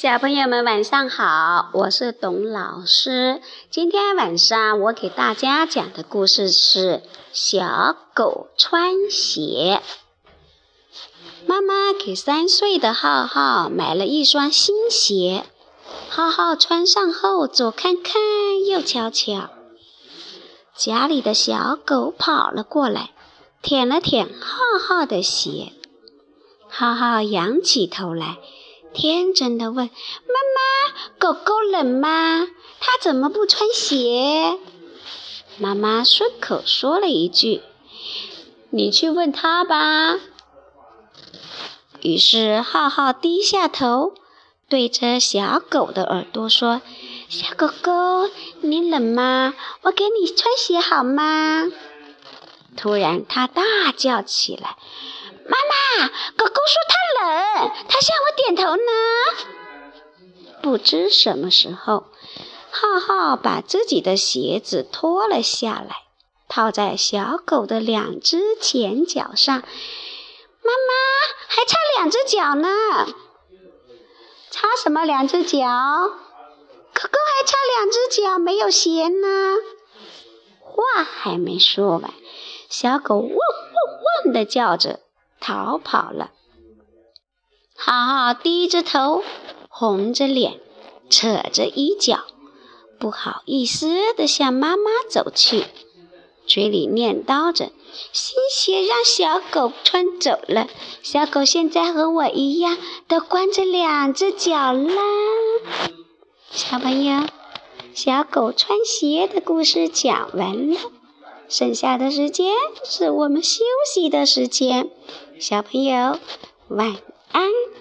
小朋友们晚上好，我是董老师。今天晚上我给大家讲的故事是《小狗穿鞋》。妈妈给三岁的浩浩买了一双新鞋，浩浩穿上后左看看右瞧瞧。家里的小狗跑了过来，舔了舔浩浩的鞋。浩浩仰起头来。天真的问：“妈妈，狗狗冷吗？它怎么不穿鞋？”妈妈顺口说了一句：“你去问它吧。”于是浩浩低下头，对着小狗的耳朵说：“小狗狗，你冷吗？我给你穿鞋好吗？”突然，它大叫起来。妈妈，狗狗说它他，向我点头呢。不知什么时候，浩浩把自己的鞋子脱了下来，套在小狗的两只前脚上。妈妈，还差两只脚呢。差什么两只脚？狗狗还差两只脚，没有鞋呢。话还没说完，小狗汪汪汪的叫着。逃跑了，浩浩低着头，红着脸，扯着衣角，不好意思地向妈妈走去，嘴里念叨着：“新鞋让小狗穿走了，小狗现在和我一样，都光着两只脚啦。”小朋友，小狗穿鞋的故事讲完了。剩下的时间是我们休息的时间，小朋友晚 And.